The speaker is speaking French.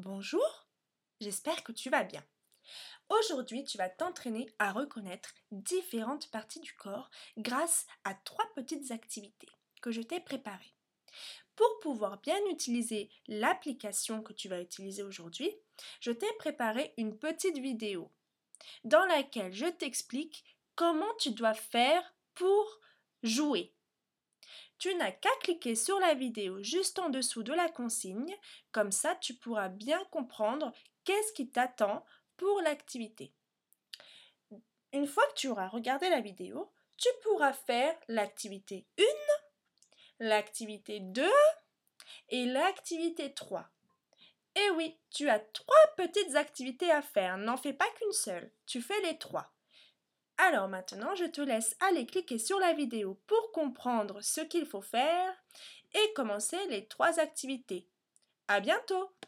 Bonjour, j'espère que tu vas bien. Aujourd'hui, tu vas t'entraîner à reconnaître différentes parties du corps grâce à trois petites activités que je t'ai préparées. Pour pouvoir bien utiliser l'application que tu vas utiliser aujourd'hui, je t'ai préparé une petite vidéo dans laquelle je t'explique comment tu dois faire pour jouer tu n'as qu'à cliquer sur la vidéo juste en dessous de la consigne, comme ça tu pourras bien comprendre qu'est-ce qui t'attend pour l'activité. Une fois que tu auras regardé la vidéo, tu pourras faire l'activité 1, l'activité 2 et l'activité 3. Et oui, tu as trois petites activités à faire, n'en fais pas qu'une seule, tu fais les trois. Alors maintenant, je te laisse aller cliquer sur la vidéo pour comprendre ce qu'il faut faire et commencer les trois activités. À bientôt!